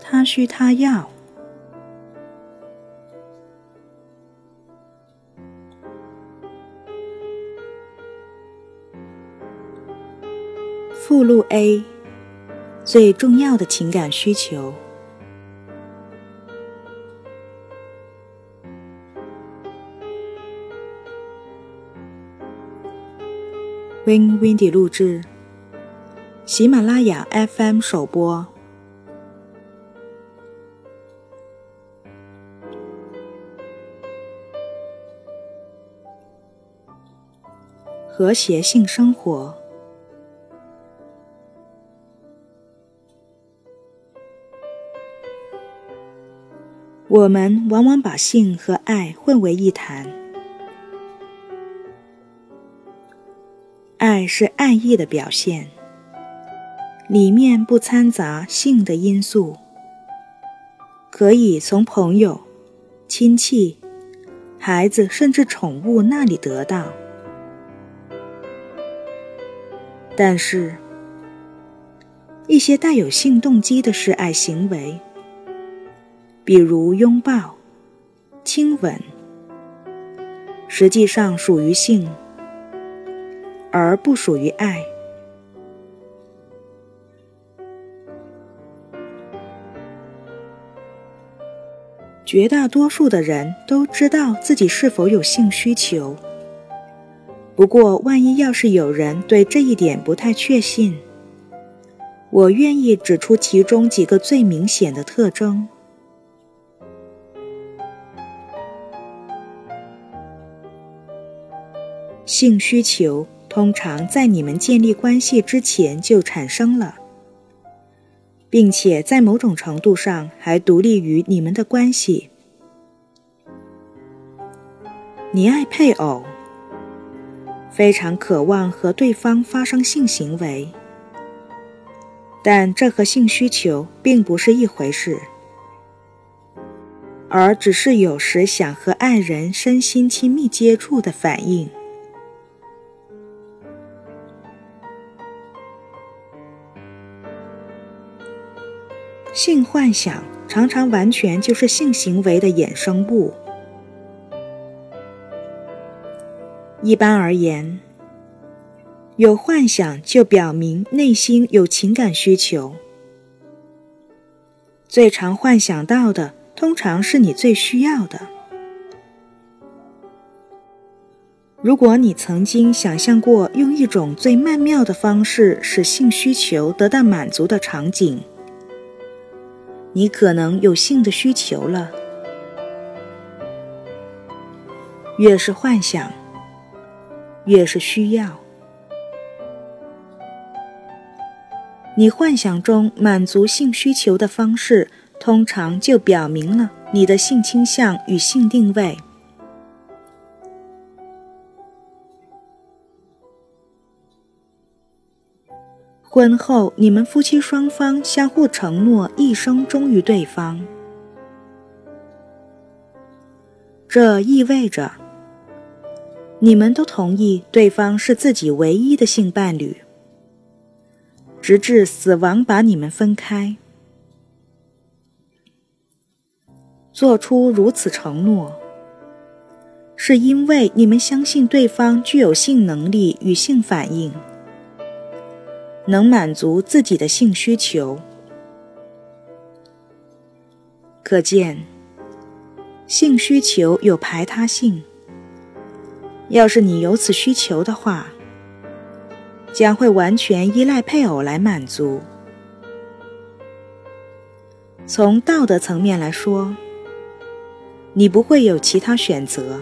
他需他要。附录 A 最重要的情感需求。Win Windy 录制，喜马拉雅 FM 首播。和谐性生活。我们往往把性和爱混为一谈。爱是爱意的表现，里面不掺杂性的因素，可以从朋友、亲戚、孩子甚至宠物那里得到。但是，一些带有性动机的示爱行为。比如拥抱、亲吻，实际上属于性，而不属于爱。绝大多数的人都知道自己是否有性需求，不过万一要是有人对这一点不太确信，我愿意指出其中几个最明显的特征。性需求通常在你们建立关系之前就产生了，并且在某种程度上还独立于你们的关系。你爱配偶，非常渴望和对方发生性行为，但这和性需求并不是一回事，而只是有时想和爱人身心亲密接触的反应。性幻想常常完全就是性行为的衍生物。一般而言，有幻想就表明内心有情感需求。最常幻想到的，通常是你最需要的。如果你曾经想象过用一种最曼妙的方式使性需求得到满足的场景，你可能有性的需求了。越是幻想，越是需要。你幻想中满足性需求的方式，通常就表明了你的性倾向与性定位。婚后，你们夫妻双方相互承诺一生忠于对方，这意味着你们都同意对方是自己唯一的性伴侣，直至死亡把你们分开。做出如此承诺，是因为你们相信对方具有性能力与性反应。能满足自己的性需求，可见性需求有排他性。要是你有此需求的话，将会完全依赖配偶来满足。从道德层面来说，你不会有其他选择。